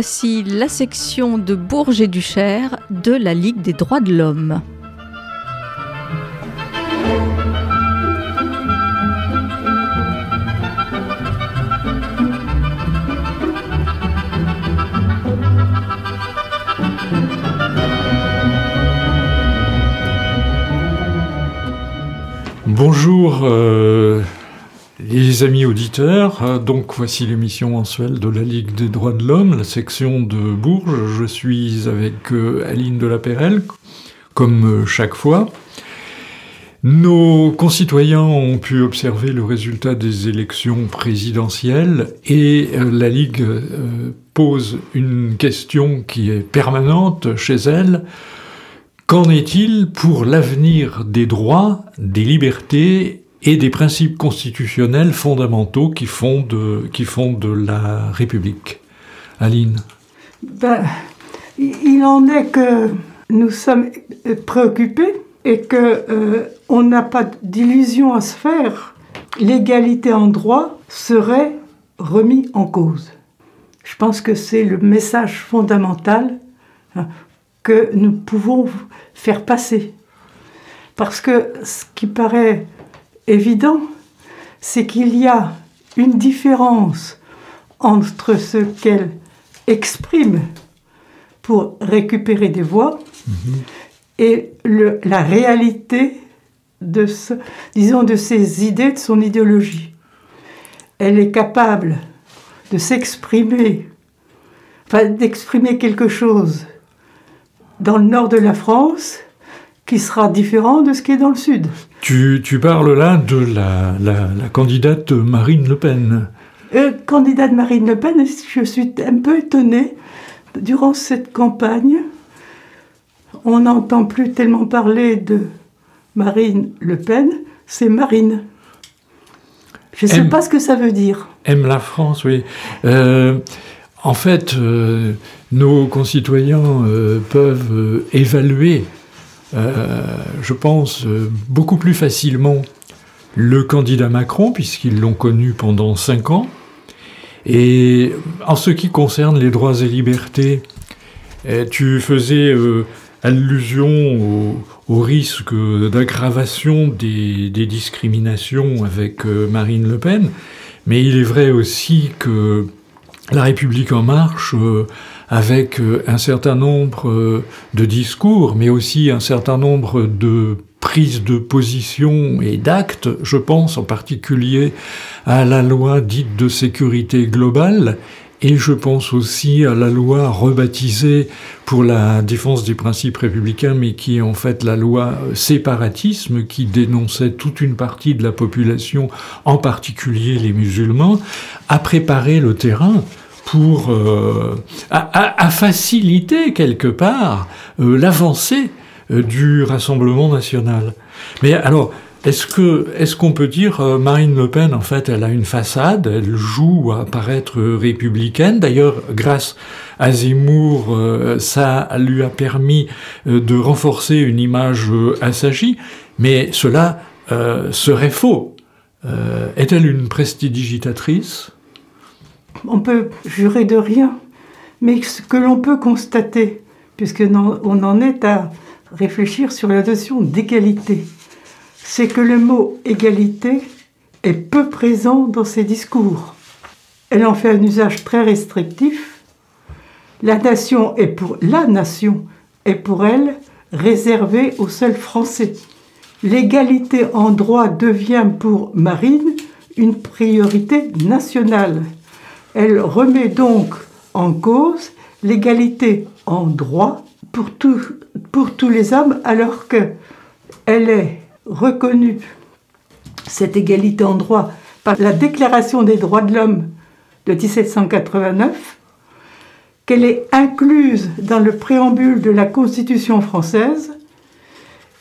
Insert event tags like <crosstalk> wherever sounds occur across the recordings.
Voici la section de Bourges et du Cher de la Ligue des droits de l'homme. Bonjour euh, les amis auditeurs, euh, donc voici l'émission mensuelle de la Ligue des droits de l'homme, la section de Bourges. Je suis avec euh, Aline de la Perelle, comme chaque fois. Nos concitoyens ont pu observer le résultat des élections présidentielles et la Ligue pose une question qui est permanente chez elle. Qu'en est-il pour l'avenir des droits, des libertés et des principes constitutionnels fondamentaux qui font de, qui font de la République Aline ben, Il en est que nous sommes préoccupés et qu'on euh, n'a pas d'illusion à se faire. L'égalité en droit serait remis en cause. Je pense que c'est le message fondamental hein, que nous pouvons faire passer. Parce que ce qui paraît évident, c'est qu'il y a une différence entre ce qu'elle exprime pour récupérer des voix mhm. et le, la réalité de, ce, disons, de ses idées, de son idéologie. Elle est capable de s'exprimer, enfin d'exprimer quelque chose dans le nord de la France qui sera différent de ce qui est dans le sud. Tu, tu parles là de la, la, candidate Marine Le Pen. Euh, candidate Marine Le Pen, je suis un peu étonnée. Durant cette campagne, on n'entend plus tellement parler de Marine Le Pen, c'est Marine. Je ne sais pas ce que ça veut dire. Aime la France, oui. Euh, en fait, euh, nos concitoyens peuvent évaluer, je pense, beaucoup plus facilement le candidat Macron, puisqu'ils l'ont connu pendant cinq ans. Et en ce qui concerne les droits et libertés, tu faisais allusion au, risque d'aggravation des, discriminations avec Marine Le Pen, mais il est vrai aussi que la République en marche euh, avec euh, un certain nombre euh, de discours, mais aussi un certain nombre de prises de position et d'actes. Je pense en particulier à la loi dite de sécurité globale et je pense aussi à la loi rebaptisée pour la défense des principes républicains, mais qui est en fait la loi séparatisme, qui dénonçait toute une partie de la population, en particulier les musulmans, à préparer le terrain pour euh, à, faciliter quelque part euh, l'avancée euh, du Rassemblement national. Mais alors, est-ce que est-ce qu'on peut dire Marine Le Pen en fait elle a une façade, elle joue à paraître républicaine. D'ailleurs, grâce à Zemmour, ça lui a permis de renforcer une image assagie. Mais cela serait faux. Est-elle une prestidigitatrice? On peut jurer de rien, mais ce que l'on peut constater, puisque on en est à réfléchir sur la notion d'égalité, c'est que le mot égalité est peu présent dans ses discours. Elle en fait un usage très restrictif. La nation est pour la nation est pour elle réservée aux seuls Français. L'égalité en droit devient pour Marine une priorité nationale. Elle remet donc en cause l'égalité en droit pour, tous les hommes alors qu'elle est reconnue, cette égalité en droit, par la Déclaration des droits de l'homme de 1789, qu'elle est incluse dans le préambule de la Constitution française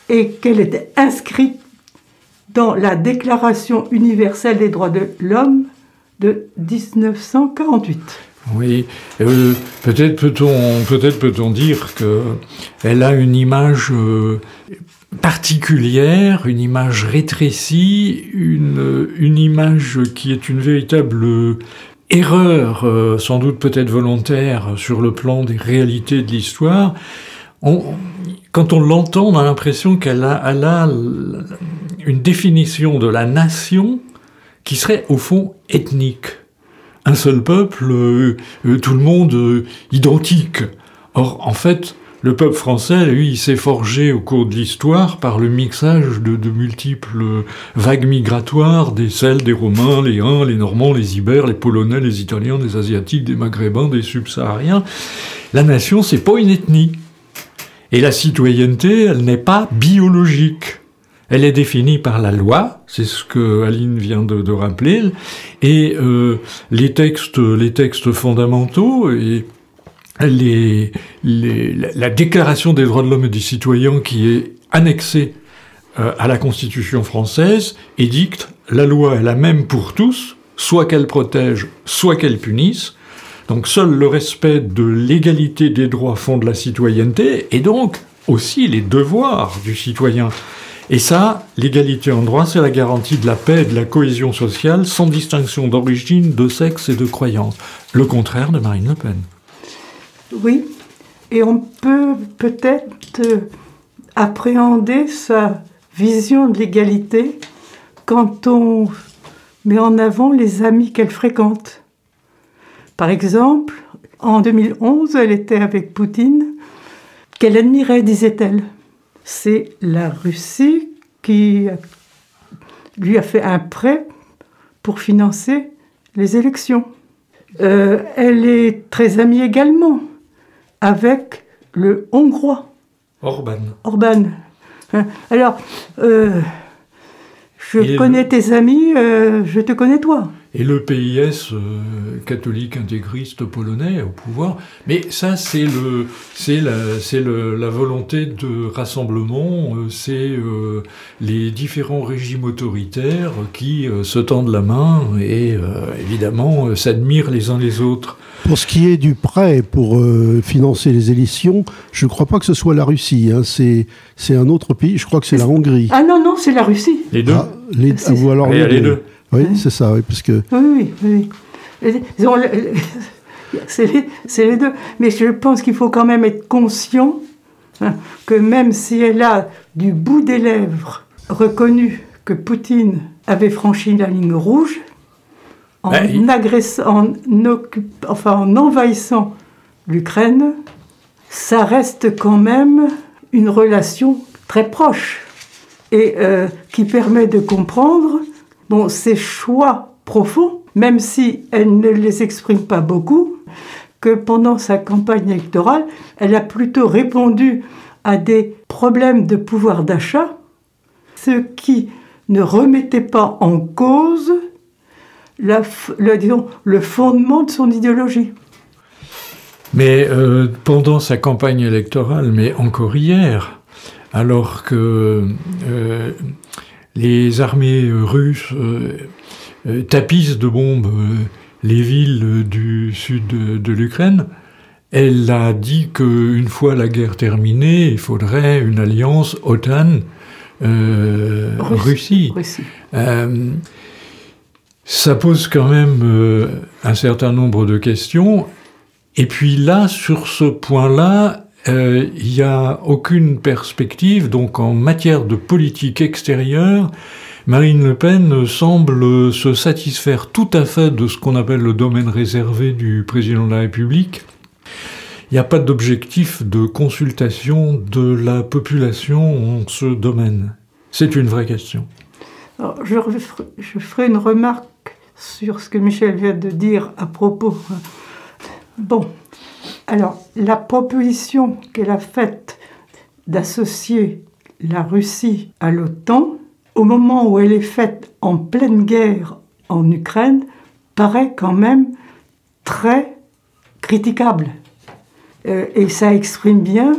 et qu'elle est inscrite dans la Déclaration universelle des droits de l'homme de 1948. Oui, euh, peut-être peut-on peut-être peut-on dire que elle a une image euh, particulière, une image rétrécie, une, une image qui est une véritable erreur, euh, sans doute peut-être volontaire, sur le plan des réalités de l'histoire, quand on l'entend, on a l'impression qu'elle a, a une définition de la nation qui serait au fond ethnique. Un seul peuple, euh, euh, tout le monde identique. Or, en fait, le peuple français, lui, il s'est forgé au cours de l'histoire par le mixage de, multiples vagues migratoires, des Celtes, des Romains, les Huns, les Normands, les Ibères, les Polonais, les Italiens, des Asiatiques, des Maghrébins, des Subsahariens. La nation, c'est pas une ethnie. Et la citoyenneté, elle n'est pas biologique. Elle est définie par la loi, c'est ce que Aline vient de, rappeler, et euh, les textes, fondamentaux et la Déclaration des droits de l'homme et du citoyen qui est annexée euh, à la Constitution française édicte la loi est la même pour tous, soit qu'elle protège, soit qu'elle punisse. Donc seul le respect de l'égalité des droits fonde la citoyenneté et donc aussi les devoirs du citoyen. Et ça, l'égalité en droit, c'est la garantie de la paix et de la cohésion sociale sans distinction d'origine, de sexe et de croyance. Le contraire de Marine Le Pen. Oui, et on peut peut-être appréhender sa vision de l'égalité quand on met en avant les amis qu'elle fréquente. Par exemple, en 2011, elle était avec Poutine, qu'elle admirait, disait-elle? C'est la Russie qui lui a fait un prêt pour financer les élections. Euh, elle est très amie également avec le hongrois. Orban. Orban. Hein. Alors, euh, je connais tes amis, euh, je te connais toi et le PIS euh, catholique intégriste polonais au pouvoir. Mais ça, c'est le, c'est la, c'est la volonté de rassemblement, euh, c'est euh, les différents régimes autoritaires qui se tendent la main et évidemment s'admirent les uns les autres. Pour ce qui est du prêt pour financer les élections, je ne crois pas que ce soit la Russie. Hein. C'est, c'est un autre pays. Je crois que c'est la Hongrie. Ah non non, c'est la Russie. Les deux. Ah, les, ah, ou alors les deux. Oui, c'est ça, oui, parce que... Oui, oui, oui. <laughs> C'est les, les, deux. Mais je pense qu'il faut quand même être conscient hein, que même si elle a du bout des lèvres reconnu que Poutine avait franchi la ligne rouge, en, ben, agressant, en, enfin, en envahissant l'Ukraine, ça reste quand même une relation très proche et euh, qui permet de comprendre bon, ses choix profonds, même si elle ne les exprime pas beaucoup, que pendant sa campagne électorale, elle a plutôt répondu à des problèmes de pouvoir d'achat, ce qui ne remettait pas en cause le fondement de son idéologie. Mais euh, pendant sa campagne électorale, mais encore hier, alors que euh, les armées russes euh, euh, tapissent de bombes euh, les villes du sud de, l'Ukraine. Elle a dit qu'une fois la guerre terminée, il faudrait une alliance OTAN-Russie. ça pose quand même un certain nombre de questions. Et puis là, sur ce point-là, euh, il n'y a aucune perspective. Donc en matière de politique extérieure, Marine Le Pen semble se satisfaire tout à fait de ce qu'on appelle le domaine réservé du président de la République. Il n'y a pas d'objectif de consultation de la population en ce domaine. C'est une vraie question. je, je, ferai une remarque sur ce que Michel vient de dire à propos. Bon, alors, la proposition qu'elle a faite d'associer la Russie à l'OTAN, au moment où elle est faite en pleine guerre en Ukraine, paraît quand même très critiquable. Euh, et ça exprime bien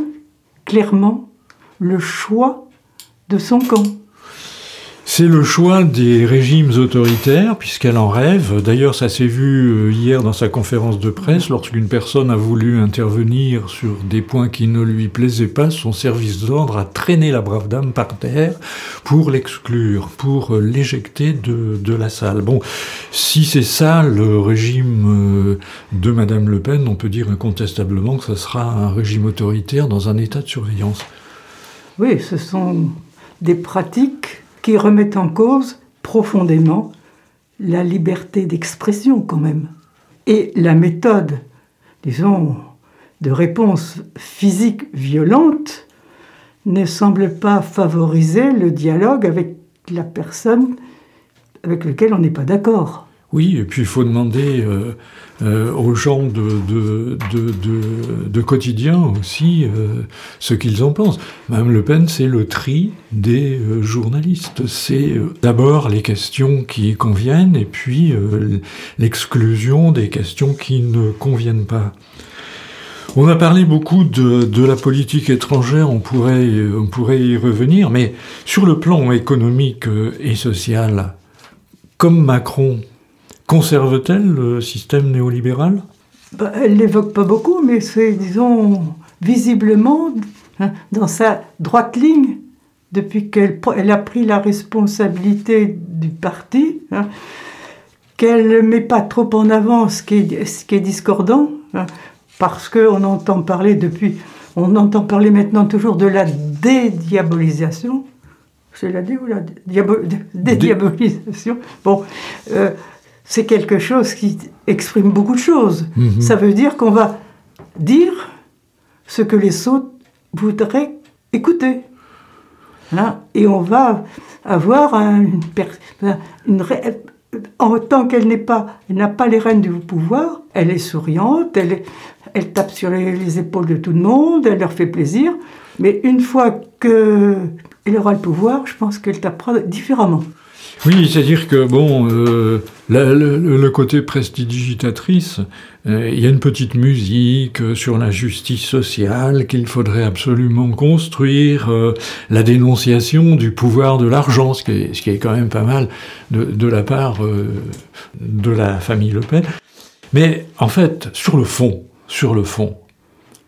clairement le choix de son camp. C'est le choix des régimes autoritaires, puisqu'elle en rêve. D'ailleurs, ça s'est vu euh, hier dans sa conférence de presse, lorsqu'une personne a voulu intervenir sur des points qui ne lui plaisaient pas, son service d'ordre a traîné la brave dame par terre pour l'exclure, pour euh, l'éjecter de, la salle. Bon, si c'est ça le régime euh, de Madame Le Pen, on peut dire incontestablement que ce sera un régime autoritaire dans un état de surveillance. Oui, ce sont des pratiques qui remettent en cause profondément la liberté d'expression quand même. Et la méthode, disons, de réponse physique violente ne semble pas favoriser le dialogue avec la personne avec laquelle on n'est pas d'accord. Oui, et puis il faut demander euh, euh, aux gens de, quotidien aussi euh, ce qu'ils en pensent. Madame Le Pen, c'est le tri des journalistes. C'est d'abord les questions qui conviennent et puis l'exclusion des questions qui ne conviennent pas. On a parlé beaucoup de, de, la politique étrangère, on pourrait, on pourrait y revenir, mais sur le plan économique et social, comme Macron Conserve-t-elle le système néolibéral? Bah, Elle l'évoque pas beaucoup, mais c'est, disons, visiblement hein, dans sa droite ligne depuis qu'elle elle a pris la responsabilité du parti, hein, qu'elle ne met pas trop en avant ce qui est, ce qui est discordant, hein, parce qu'on entend parler depuis, on entend parler maintenant toujours de la dédiabolisation. C'est la dé ou la dédiabolisation Bon, euh, c'est quelque chose qui exprime beaucoup de choses. Mhm. Ça veut dire qu'on va dire ce que les autres voudraient écouter. Hein? Et on va avoir une, une, en tant qu'elle n'est pas, n'a pas les rênes du pouvoir, elle est souriante, elle, elle tape sur les, épaules de tout le monde, elle leur fait plaisir. Mais une fois qu'elle aura le pouvoir, je pense qu'elle tapera différemment. Oui, c'est-à-dire que, bon, euh, le, côté prestidigitatrice, euh, il y a une petite musique euh, sur la justice sociale qu'il faudrait absolument construire, la dénonciation du pouvoir de l'argent, ce, qui est quand même pas mal de, de la part de la famille Le Pen. Mais en fait, sur le fond, sur le fond,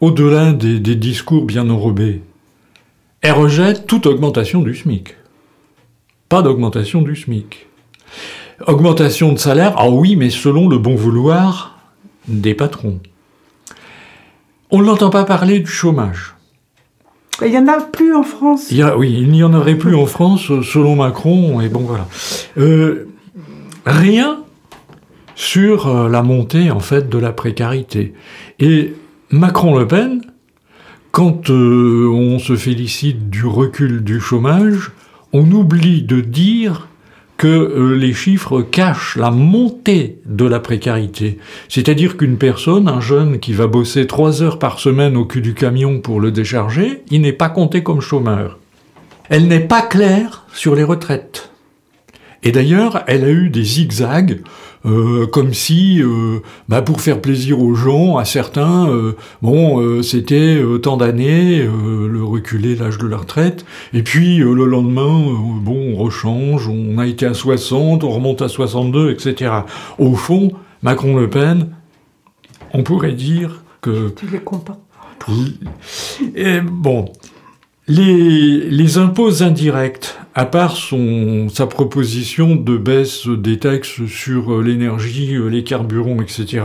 au-delà des, des discours bien enrobés, elle rejette toute augmentation du SMIC pas d'augmentation du SMIC. Augmentation de salaire, ah oui, mais selon le bon vouloir des patrons. On ne l'entend pas parler du chômage. Il n'y en a plus en France. Il oui, il n'y en aurait plus en France selon Macron, et bon voilà. Euh, rien sur euh, la montée en fait de la précarité. Et Macron-Le Pen, quand euh, on se félicite du recul du chômage, on oublie de dire que euh, les chiffres cachent la montée de la précarité. C'est-à-dire qu'une personne, un jeune qui va bosser trois heures par semaine au cul du camion pour le décharger, il n'est pas compté comme chômeur. Elle n'est pas claire sur les retraites. Et d'ailleurs, elle a eu des zigzags euh, comme si, euh, bah, pour faire plaisir aux gens, à certains, euh, bon, c'était tant d'années, le reculer l'âge de la retraite, et puis le lendemain, bon, on rechange, on a été à 60, on remonte à 62, etc. Au fond, Macron-Le Pen, on pourrait dire que... Tu les comptes Et bon, les, les, impôts indirects, à part son, sa proposition de baisse des taxes sur euh, l'énergie, euh, les carburants, etc.,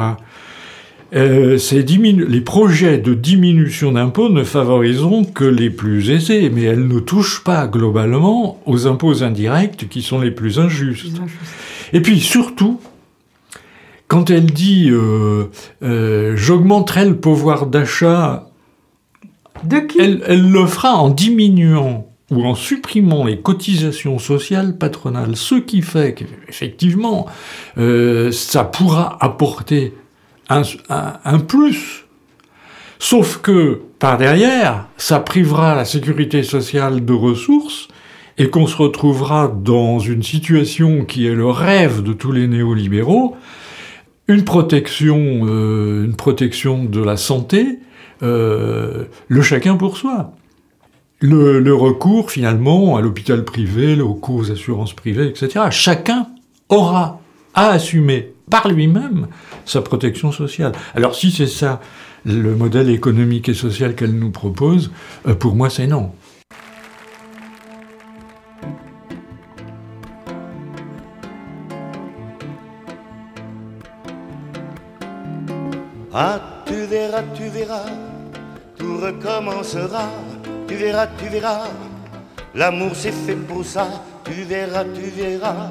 euh, les projets de diminution d'impôts ne favoriseront que les plus aisés, mais elles ne touchent pas globalement aux impôts indirects qui sont les plus injustes. Et puis surtout, quand elle dit euh, euh, j'augmenterai le pouvoir d'achat elle, le fera en diminuant ou en supprimant les cotisations sociales patronales, ce qui fait qu'effectivement, euh, ça pourra apporter un, plus. Sauf que, par derrière, ça privera la sécurité sociale de ressources et qu'on se retrouvera dans une situation qui est le rêve de tous les néolibéraux, une protection, euh, une protection de la santé, euh, le chacun pour soi. Le, recours finalement à l'hôpital privé, aux cours assurances privées, etc. Chacun aura à assumer par lui-même sa protection sociale. Alors si c'est ça le modèle économique et social qu'elle nous propose, euh, pour moi c'est non. Ah, tu verras, tu verras, tout recommencera tu verras, tu verras, l'amour c'est fait pour ça, tu verras, tu verras,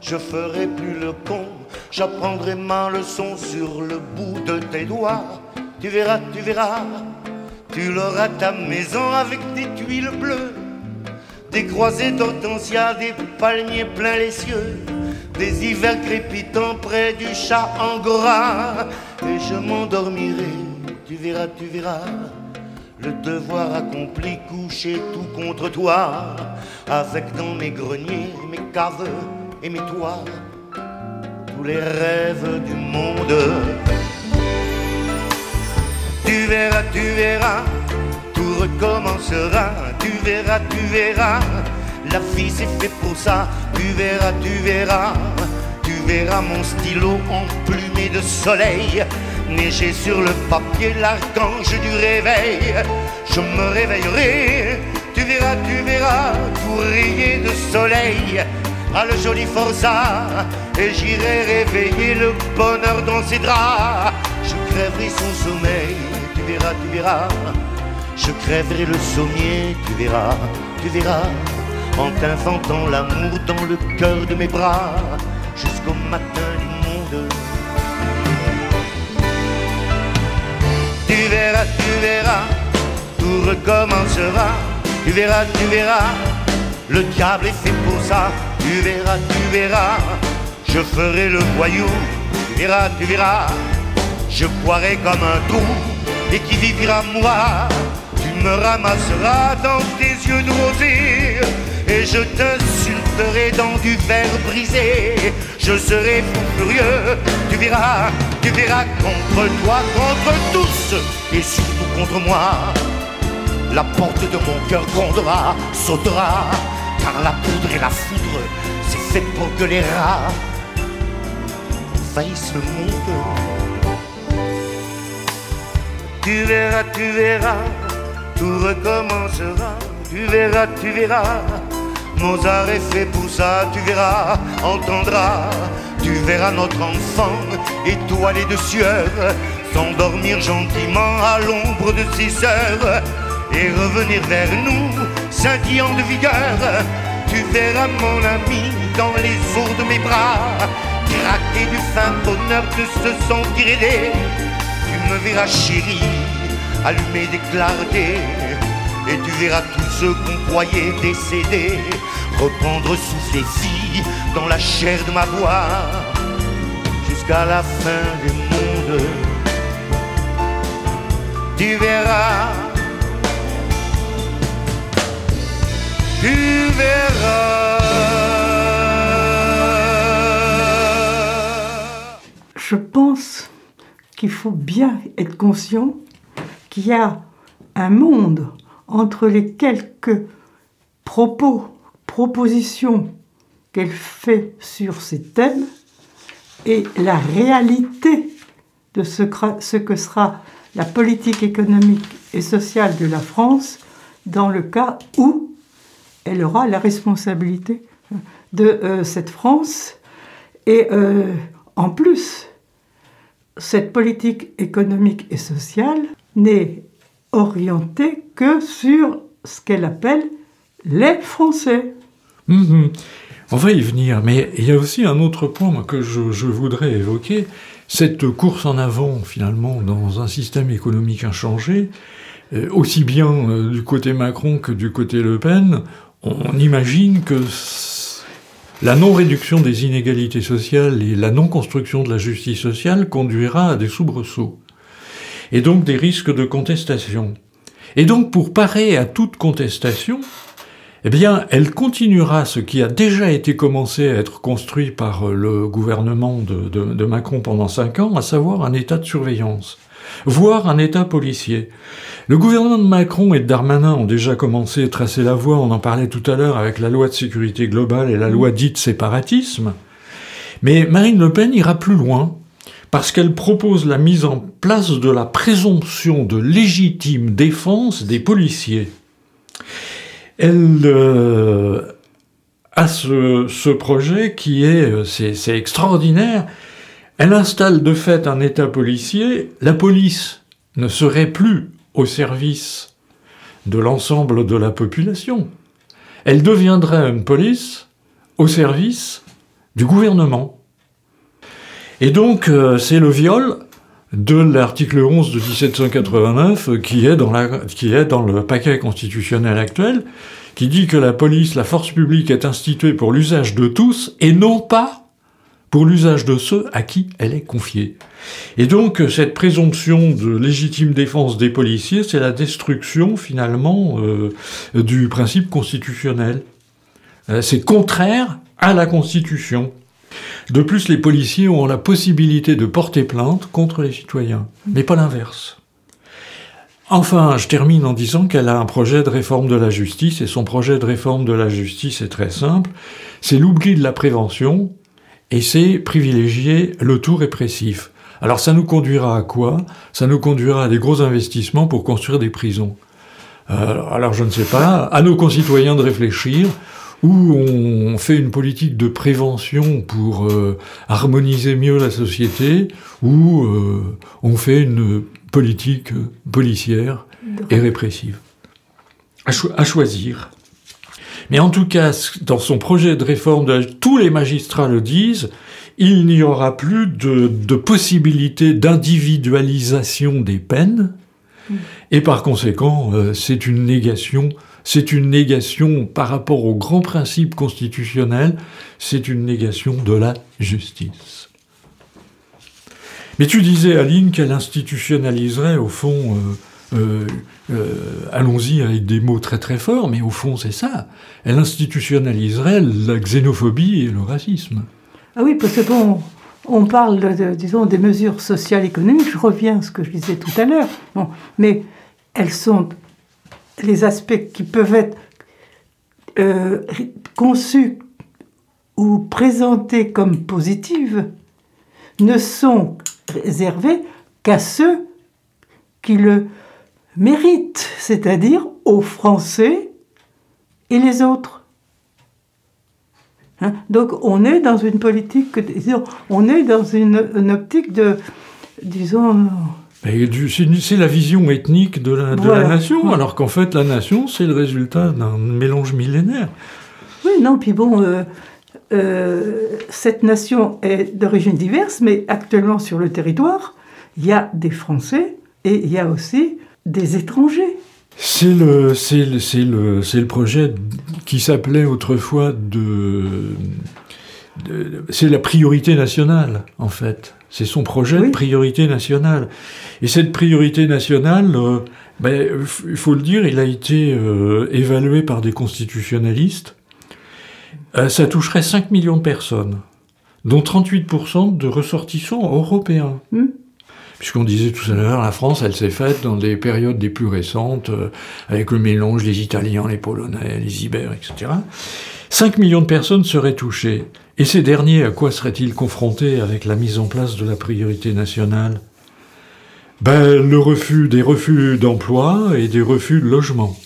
je ferai plus le con, j'apprendrai ma leçon sur le bout de tes doigts, tu verras, tu verras, tu l'auras ta maison avec des tuiles bleues, des croisées d'hortensia, des palmiers pleins les cieux, des hivers crépitants près du chat angora, et je m'endormirai, tu verras, tu verras le devoir accompli, couché tout contre toi, avec dans mes greniers, mes caves et mes toits, tous les rêves du monde. Tu verras, tu verras, tout recommencera, tu verras, tu verras, la vie c'est fait pour ça, tu verras, tu verras, tu verras mon stylo emplumé de soleil Neiger sur le papier l'archange du réveil. Je me réveillerai, tu verras, tu verras, tout rayé de soleil. À le joli Forza, et j'irai réveiller le bonheur dans ses draps. Je crèverai son sommeil, tu verras, tu verras. Je crèverai le sommier, tu verras, tu verras. En t'inventant l'amour dans le cœur de mes bras, jusqu'au matin du monde. Verras, tu verras, tout recommencera. Tu verras, tu verras, le diable est fait pour ça. Tu verras, tu verras, je ferai le voyou. Tu verras, tu verras, je boirai comme un trou et qui vivra moi. Tu me ramasseras dans tes yeux de et je t'insulterai dans du verre brisé. Je serai fou furieux, tu verras, tu verras contre toi, contre tous, et surtout contre moi. La porte de mon cœur grondera, sautera, car la poudre et la foudre, c'est fait pour que les rats envahissent le monde. Tu verras, tu verras, tout recommencera. Tu verras, tu verras, Mozart est fait pour ça, tu verras, entendras, verras notre enfant étoilé de sueur, s'endormir gentiment à l'ombre de ses sœurs et revenir vers nous, scintillant de vigueur. Tu verras mon ami dans les eaux de mes bras, craquer du fin bonheur de se sentir aidé. Tu me verras chérie, allumer des clartés et tu verras tous ceux qu'on croyait décédés reprendre souffle vie dans la chair de ma voix jusqu'à la fin du monde. Tu verras, tu verras. Je pense qu'il faut bien être conscient qu'il y a un monde entre les quelques propos, propositions qu'elle fait sur ces thèmes et la réalité de ce, que sera la politique économique et sociale de la France dans le cas où elle aura la responsabilité de euh, cette France. Et euh, en plus, cette politique économique et sociale n'est orientée que sur ce qu'elle appelle les Français. Mhm. On va y venir, mais il y a aussi un autre point que je, voudrais évoquer, cette course en avant finalement dans un système économique inchangé, euh, aussi bien euh, du côté Macron que du côté Le Pen, on imagine que la non-réduction des inégalités sociales et la non-construction de la justice sociale conduira à des soubresauts et donc des risques de contestation. Et donc pour parer à toute contestation, eh bien, elle continuera ce qui a déjà été commencé à être construit par euh, le gouvernement de, Macron pendant cinq ans, à savoir un état de surveillance, voire un état policier. Le gouvernement de Macron et de Darmanin ont déjà commencé à tracer la voie, on en parlait tout à l'heure avec la loi de sécurité globale et la loi dite séparatisme. Mais Marine Le Pen ira plus loin, parce qu'elle propose la mise en place de la présomption de légitime défense des policiers elle euh, a ce, projet qui est, euh, c'est extraordinaire. Elle installe de fait un État policier. La police ne serait plus au service de l'ensemble de la population. Elle deviendrait une police au service du gouvernement. Et donc, euh, c'est le viol de l'article 11 de 1789 qui est, dans la, qui est dans le paquet constitutionnel actuel, qui dit que la police, la force publique est instituée pour l'usage de tous et non pas pour l'usage de ceux à qui elle est confiée. Et donc cette présomption de légitime défense des policiers, c'est la destruction finalement euh, du principe constitutionnel. Euh, c'est contraire à la Constitution. De plus, les policiers ont la possibilité de porter plainte contre les citoyens, mais pas l'inverse. Enfin, je termine en disant qu'elle a un projet de réforme de la justice, et son projet de réforme de la justice est très simple, c'est l'oubli de la prévention, et c'est privilégier le tout répressif. Alors ça nous conduira à quoi? Ça nous conduira à des gros investissements pour construire des prisons. Euh, alors je ne sais pas, à nos concitoyens de réfléchir, où on fait une politique de prévention pour euh, harmoniser mieux la société, ou euh, on fait une politique policière et répressive. À, choisir. Mais en tout cas, dans son projet de réforme, tous les magistrats le disent, il n'y aura plus de, de possibilité d'individualisation des peines, mm. et par conséquent, euh, c'est une négation c'est une négation par rapport aux grands principes constitutionnels, c'est une négation de la justice. Mais tu disais, Aline, qu'elle institutionnaliserait, au fond, euh, euh, euh, allons-y avec des mots très très forts, mais au fond c'est ça, elle institutionnaliserait la xénophobie et le racisme. Ah oui, parce que bon, on parle, disons, des mesures sociales économiques, je reviens à ce que je disais tout à l'heure, mais elles sont les aspects qui peuvent être euh, conçus ou présentés comme positifs ne sont réservés qu'à ceux qui le méritent, c'est-à-dire aux Français et les autres. Hein? Donc on est dans une politique, disons, on est dans une, une optique de, disons, c'est la vision ethnique de la, nation, alors qu'en fait, la nation, c'est le résultat d'un mélange millénaire. Oui, non, puis bon, euh, euh, cette nation est d'origine diverse, mais actuellement sur le territoire, il y a des Français et il y a aussi des étrangers. C'est le, le, le, le projet qui s'appelait autrefois de c'est la priorité nationale, en fait. C'est son projet de priorité nationale. Et cette priorité nationale, euh, ben, il faut le dire, il a été euh, évalué par des constitutionnalistes. Euh, ça toucherait 5 millions de personnes, dont 38% de ressortissants européens. Hmm. Puisqu'on disait tout à l'heure, la France, elle s'est faite dans des périodes les plus récentes, avec le mélange des Italiens, les Polonais, les Ibères, etc. 5 millions de personnes seraient touchées. Et ces derniers, à quoi seraient-ils confrontés avec la mise en place de la priorité nationale? Ben, le refus des refus d'emploi et des refus de logement.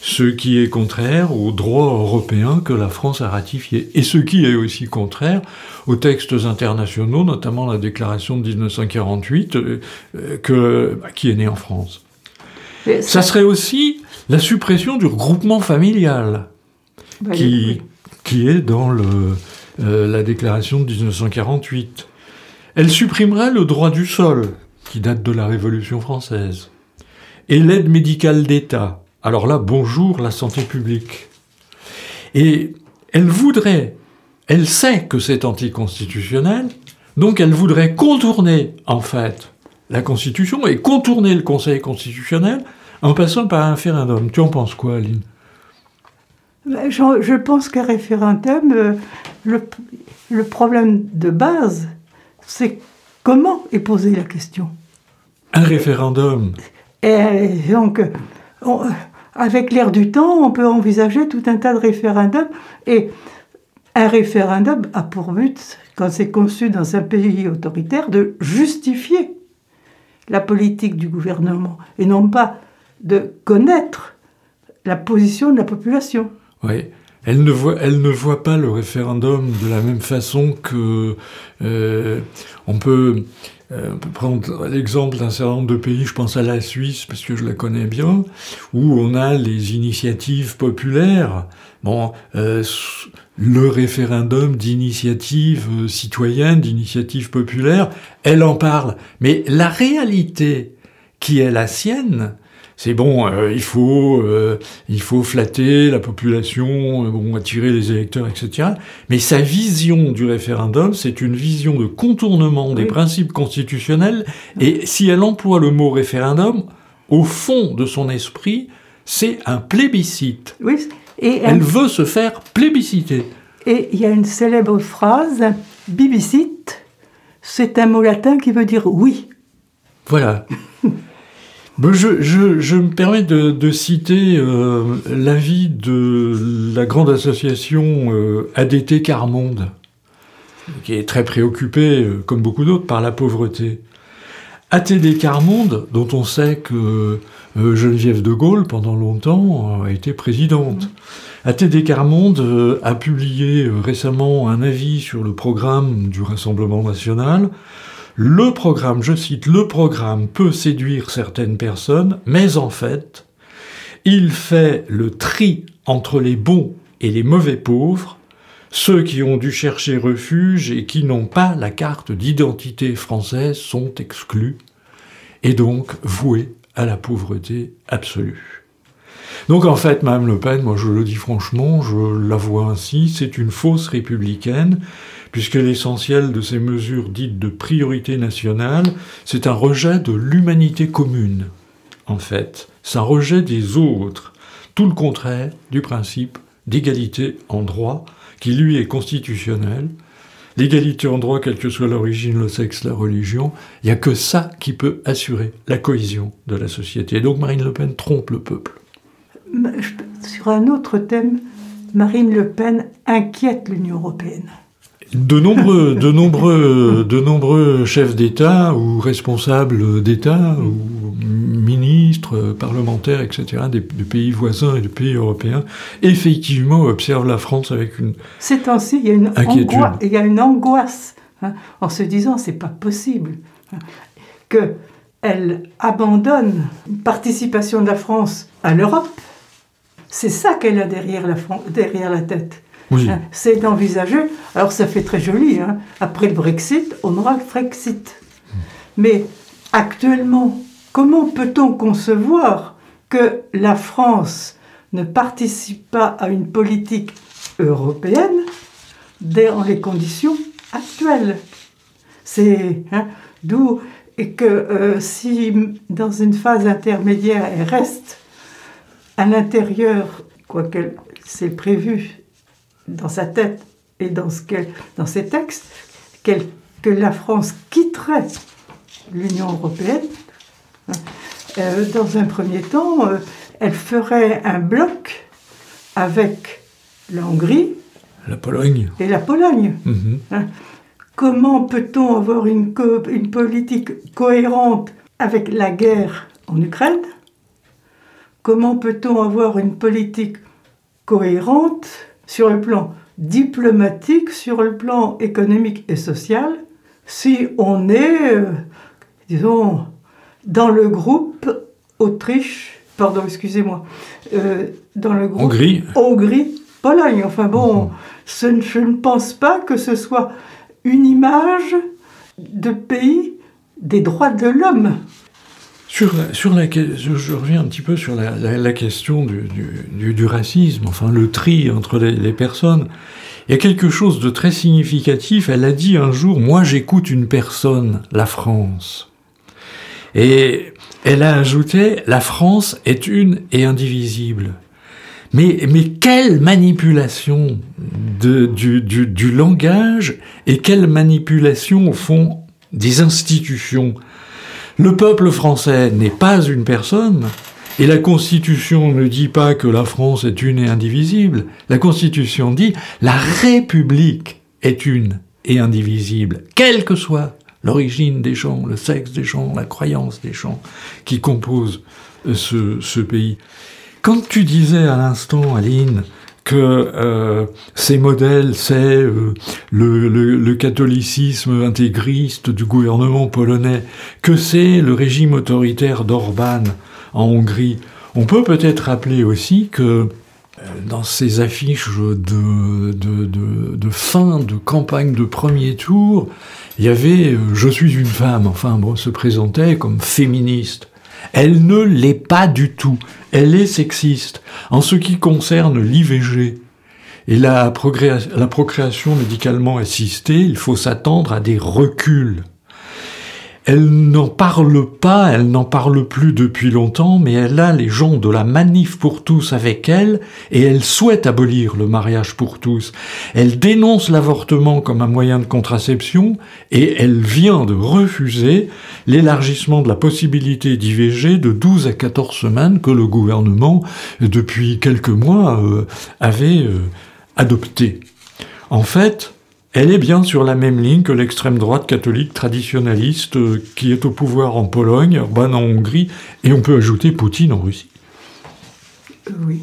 Ce qui est contraire aux droits européens que la France a ratifiés. Et ce qui est aussi contraire aux textes internationaux, notamment la déclaration de 1948, euh, que, bah, qui est née en France. Ça... serait aussi la suppression du regroupement familial, bah, qui, qui est dans euh, la déclaration de 1948. Elle supprimerait le droit du sol, qui date de la Révolution française, et l'aide médicale d'État. Alors là, bonjour la santé publique. Et elle voudrait, elle sait que c'est anticonstitutionnel, donc elle voudrait contourner, en fait, la Constitution et contourner le Conseil constitutionnel en passant par un référendum. Tu en penses quoi, Aline? Je, je pense qu'un référendum, euh, le, le problème de base, c'est comment est posée la question. Un référendum, Et donc, on- avec l'air du temps, on peut envisager tout un tas de référendums. Et un référendum a pour but, quand c'est conçu dans un pays autoritaire, de justifier la politique du gouvernement et non pas de connaître la position de la population. Oui. Elle ne, voit, elle ne voit pas le référendum de la même façon que euh, on peut, euh, on peut prendre l'exemple d'un certain nombre de pays, je pense à la Suisse parce que je la connais bien, où on a les initiatives populaires. Bon, euh, le référendum d'initiative euh, citoyenne, d'initiative populaire, elle en parle. Mais la réalité qui est la sienne, c'est bon, euh, il faut, euh, il faut flatter la population, euh, bon, attirer les électeurs, etc. Mais sa vision du référendum, c'est une vision de contournement des principes constitutionnels. Et si elle emploie le mot référendum, au fond de son esprit, c'est un plébiscite. Oui, et Elle veut se faire plébisciter. et il y a une célèbre phrase, bibicite, c'est un mot latin qui veut dire oui. Voilà. <laughs> Je, je- je me permets de, de citer euh, l'avis de la grande association euh, ADT Carmonde, qui est très préoccupée, euh, comme beaucoup d'autres, par la pauvreté. ATD Carmonde, dont on sait que euh, Geneviève de Gaulle, pendant longtemps, a été présidente. ATD Carmonde a publié récemment un avis sur le programme du Rassemblement national, le programme, je cite, le programme peut séduire certaines personnes, mais en fait, il fait le tri entre les bons et les mauvais pauvres, ceux qui ont dû chercher refuge et qui n'ont pas la carte d'identité française sont exclus, et donc voués à la pauvreté absolue. Donc en fait, Madame Le Pen, moi je le dis franchement, je la vois ainsi, c'est une fausse républicaine, puisque l'essentiel de ces mesures dites de priorité nationale, c'est un rejet de l'humanité commune, en fait. C'est un rejet des autres, tout le contraire du principe d'égalité en droit, qui lui est constitutionnel. L'égalité en droit, quelle que soit l'origine, le sexe, la religion, il n'y a que ça qui peut assurer la cohésion de la société. Et donc Marine Le Pen trompe le peuple. Sur un autre thème, Marine Le Pen inquiète l'Union européenne. De nombreux, de nombreux, de nombreux chefs d'État ou responsables d'État ou ministres, parlementaires, etc., des, des pays voisins et des pays européens, effectivement observent la France avec une... Ces temps-ci, il y a une Inquiétude. angoisse, il y a une angoisse hein, en se disant c'est pas possible hein, que elle abandonne une participation de la France à l'Europe. C'est ça qu'elle a derrière la, derrière la tête. Hein. C'est d'envisager. Alors ça fait très joli. hein, Après le Brexit, on aura le Frexit. Mais actuellement, comment peut-on concevoir que la France ne participe pas à une politique européenne dans les conditions actuelles? C'est hein, d'où et que euh, si dans une phase intermédiaire elle reste à l'intérieur, quoique c'est prévu dans sa tête et dans, ce qu'elle- dans ses textes, que la France quitterait l'Union européenne, hein, euh, dans un premier temps, euh, elle ferait un bloc avec la Hongrie la Pologne. et la Pologne. Mhm. Comment peut-on avoir une politique cohérente avec la guerre en Ukraine? Comment peut-on avoir une politique cohérente sur le plan diplomatique, sur le plan économique et social, si on est, euh, disons, dans le groupe Autriche, pardon, excusez-moi, euh, dans le groupe Hongrie. Hongrie, Pologne. Enfin bon, ce ne- je ne pense pas que ce soit une image de pays des droits de l'homme. Sur, la- sur la, je, reviens un petit peu sur la, la- question du, du- du- racisme, enfin le tri entre les, les personnes. Il y a quelque chose de très significatif. Elle a dit un jour, moi j'écoute une personne, la France. Et elle a ajouté, la France est une et indivisible. Mais, mais quelle manipulation de, du, du langage et quelle manipulation au fond des institutions. Le peuple français n'est pas une personne, et la Constitution ne dit pas que la France est une et indivisible. La Constitution dit la République est une et indivisible, quelle que soit l'origine des gens, le sexe des gens, la croyance des gens qui composent ce, ce pays. Quand tu disais à l'instant, Aline, que euh, ces modèles, c'est euh, le, le, le, catholicisme intégriste du gouvernement polonais, que c'est le régime autoritaire d'Orban en Hongrie. On peut peut-être rappeler aussi que euh, dans ces affiches de, de, de, de, fin de campagne de premier tour, il y avait Je suis une femme, enfin bon, se présentait comme féministe. Elle ne l'est pas du tout. Elle est sexiste. En ce qui concerne l'IVG et la, procréation médicalement assistée, il faut s'attendre à des reculs elle n'en parle pas, elle n'en parle plus depuis longtemps, mais elle a les gens de la manif pour tous avec elle, et elle souhaite abolir le mariage pour tous. Elle dénonce l'avortement comme un moyen de contraception, et elle vient de refuser l'élargissement de la possibilité d'IVG de 12 à 14 semaines que le gouvernement, depuis quelques mois, euh, avait euh, adopté. En fait, elle est bien sur la même ligne que l'extrême droite catholique traditionnaliste euh, qui est au pouvoir en Pologne, Orban en Hongrie, et on peut ajouter Poutine en Russie. Oui.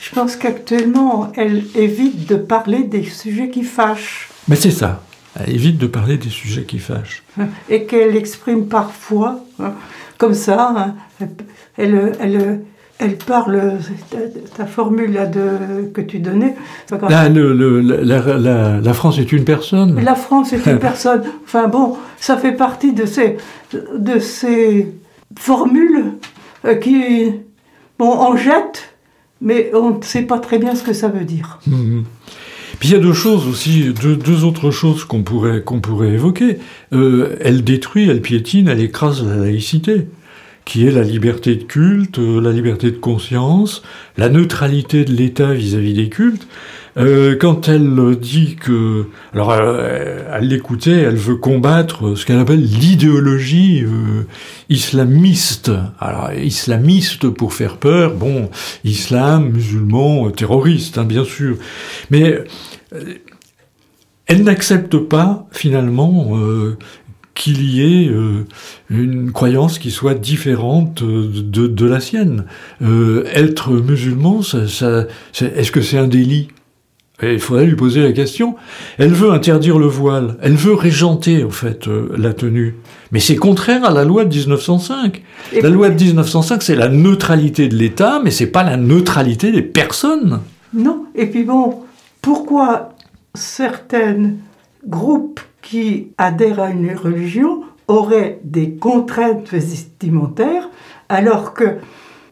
Je pense qu'actuellement, elle évite de parler des sujets qui fâchent. Mais c'est ça. Elle évite de parler des sujets qui fâchent. Et qu'elle exprime parfois, hein, comme ça, hein, elle, elle, elle parle, ta, formule là de, que tu donnais. Là, le, le, la, la, France est une personne. La France est une <laughs> personne. Enfin bon, ça fait partie de ces, de ces formules euh, qui, bon, on jette, mais on ne sait pas très bien ce que ça veut dire. Mmh. Puis il y a deux choses aussi, deux, deux autres choses qu'on pourrait, qu'on pourrait évoquer. Euh, elle détruit, elle piétine, elle écrase la laïcité qui est la liberté de culte, euh, la liberté de conscience, la neutralité de l'État vis-à-vis des cultes. Euh, quand elle dit que, alors euh, elle l'écoutait, elle veut combattre ce qu'elle appelle l'idéologie euh, islamiste. Alors islamiste pour faire peur, bon, islam, musulman, terroriste, hein, bien sûr, mais elle n'accepte pas finalement qu'il y ait euh, une croyance qui soit différente de, de la sienne. Euh, être musulman, ça, ça, est-ce que c'est un délit? Et il faudrait lui poser la question. Elle veut interdire le voile, elle veut régenter en fait euh, la tenue. Mais c'est contraire à la loi de 1905. Et la loi de 1905, c'est la neutralité de l'État, mais c'est pas la neutralité des personnes. Non. Et puis bon, pourquoi certains groupes qui adhèrent à une religion auraient des contraintes vestimentaires, alors que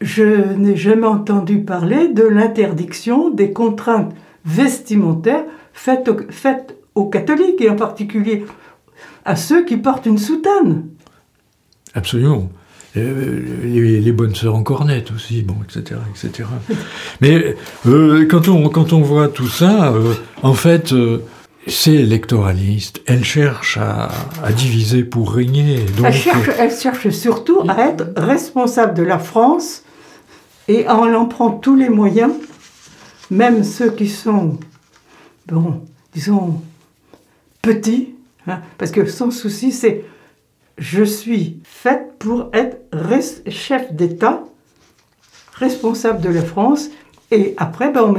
je n'ai jamais entendu parler de l'interdiction des contraintes vestimentaires faites aux, catholiques, et en particulier à ceux qui portent une soutane. Absolument. Euh, les, bonnes sœurs en cornette aussi, bon, etc., etc. Mais euh, quand, on, quand on voit tout ça, euh, en fait, c'est électoraliste. Elle cherche à, diviser pour régner. Elle, cherche, surtout à être responsable de la France et en en prend tous les moyens, même ceux qui sont, bon, disons, petits, hein, parce que son souci, c'est je suis faite pour être chef d'État, responsable de la France, et après, ben,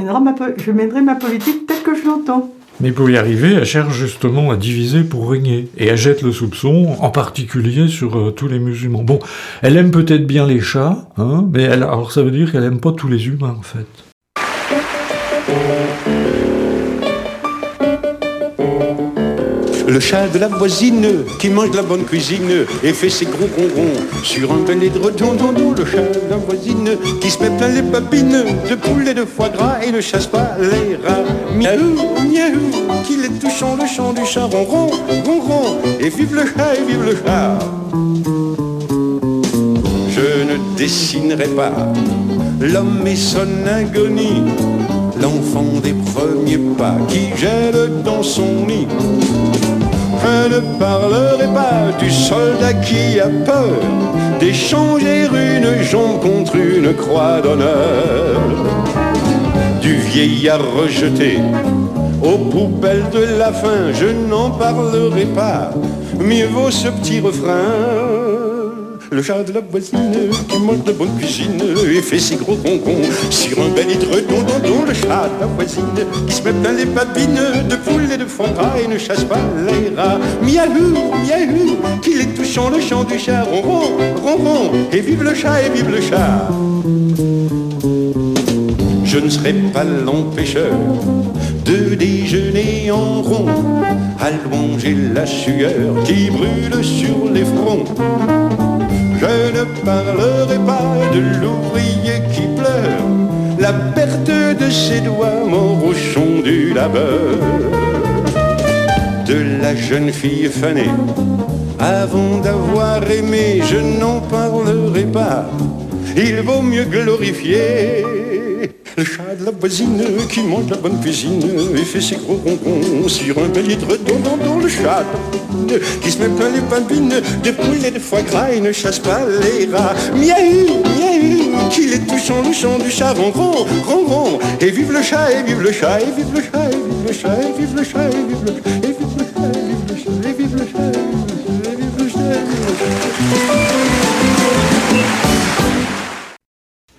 je mènerai ma politique telle que je l'entends. Mais pour y arriver, elle cherche justement à diviser pour régner. Et elle jette le soupçon, en particulier sur euh, tous les musulmans. Bon, elle aime peut-être bien les chats, hein, mais elle, alors ça veut dire qu'elle aime pas tous les humains, en fait. Le chat de la voisine qui mange de la bonne cuisine et fait ses gros ronrons sur un pellet de redondon. Le chat de la voisine qui se met plein les babines de poulet de foie gras et ne chasse pas les rats. Miaou, miaou, qu'il est touchant le chant du chat ronron, ronron. Et vive le chat et vive le chat. Je ne dessinerai pas l'homme et son agonie, l'enfant des premiers pas qui gèle dans son lit. Je ne parlerai pas du soldat qui a peur d'échanger une jambe contre une croix d'honneur, du vieillard rejeté aux poubelles de la faim, je n'en parlerai pas, mieux vaut ce petit refrain. Le chat de la voisine qui mange de bonne cuisine et fait ses gros concons sur un bel hydredon, don, le chat de la voisine qui se met plein les babines de poules et de foie gras et ne chasse pas les rats. Miaou, miaou, qu'il est touchant le chant du chat, ronron, ronron, et vive le chat, et vive le chat. Je ne serai pas l'empêcheur de déjeuner en rond, allonger la sueur qui brûle sur les fronts. Je ne parlerai pas de l'ouvrier qui pleure, la perte de ses doigts morts au du labeur, de la jeune fille fanée. Avant d'avoir aimé, je n'en parlerai pas. Il vaut mieux glorifier le chat de la voisine qui mange la bonne cuisine et fait ses gros concons sur un bel hydredon dans le chat qui se met plein les babines de poules de foie gras et ne chasse pas les rats. Miaou, miaou, qu'il est touchant le chant du chat ronron, ronron. Et vive le chat, et vive le chat, et vive le chat, et vive le chat, et vive le chat, et vive le chat, et vive le chat,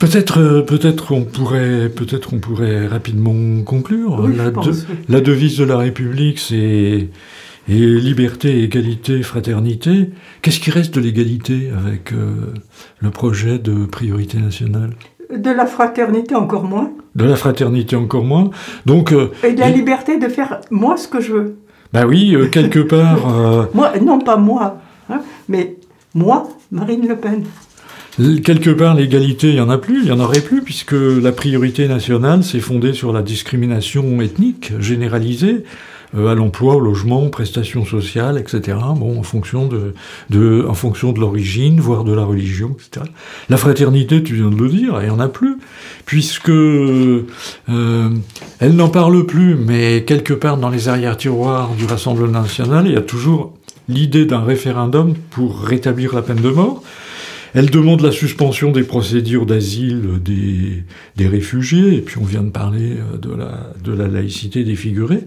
Peut-être, euh, peut-être on pourrait, peut-être on pourrait rapidement conclure. Oui, la, de- devise de la République, c'est liberté, égalité, fraternité. Qu'est-ce qui reste de l'égalité avec euh, le projet de priorité nationale? De la fraternité encore moins. De la fraternité encore moins. Donc, euh, Et de la liberté de faire moi ce que je veux. bah oui, euh, quelque <laughs> part. Moi, non pas moi, hein, mais moi, Marine Le Pen. Quelque part, l'égalité, il n'y en a plus, il n'y en aurait plus, puisque la priorité nationale s'est fondée sur la discrimination ethnique généralisée euh, à l'emploi, au logement, aux prestations sociales, etc. Bon, en fonction de, de, en fonction de l'origine, voire de la religion, etc. La fraternité, tu viens de le dire, il n'y en a plus, puisque euh, elle n'en parle plus, mais quelque part dans les arrière-tiroirs du Rassemblement national, il y a toujours l'idée d'un référendum pour rétablir la peine de mort. Elle demande la suspension des procédures d'asile des, des réfugiés, et puis on vient de parler euh, de la, de la laïcité des figurés.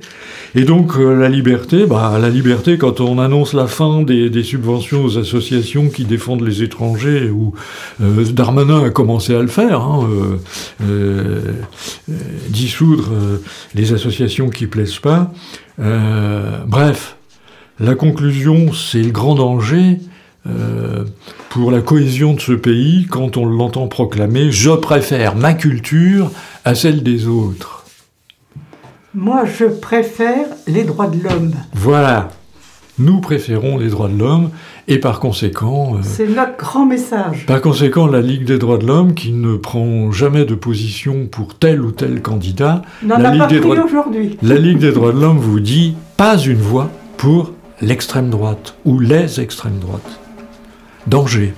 Et donc euh, la liberté, bah, la liberté quand on annonce la fin des, des subventions aux associations qui défendent les étrangers, ou euh, Darmanin a commencé à le faire, hein, euh, euh, euh, dissoudre les associations qui plaisent pas. Bref, la conclusion, c'est le grand danger. Euh, pour la cohésion de ce pays quand on l'entend proclamer ⁇ Je préfère ma culture à celle des autres Moi, je préfère les droits de l'homme. ⁇ Voilà. Nous préférons les droits de l'homme et par conséquent, euh, C'est notre grand message. par conséquent, la Ligue des droits de l'homme, qui ne prend jamais de position pour tel ou tel candidat, la a Ligue pas des droits la Ligue des droits de l'homme vous dit pas une voix pour l'extrême droite ou les extrêmes droites. Danger.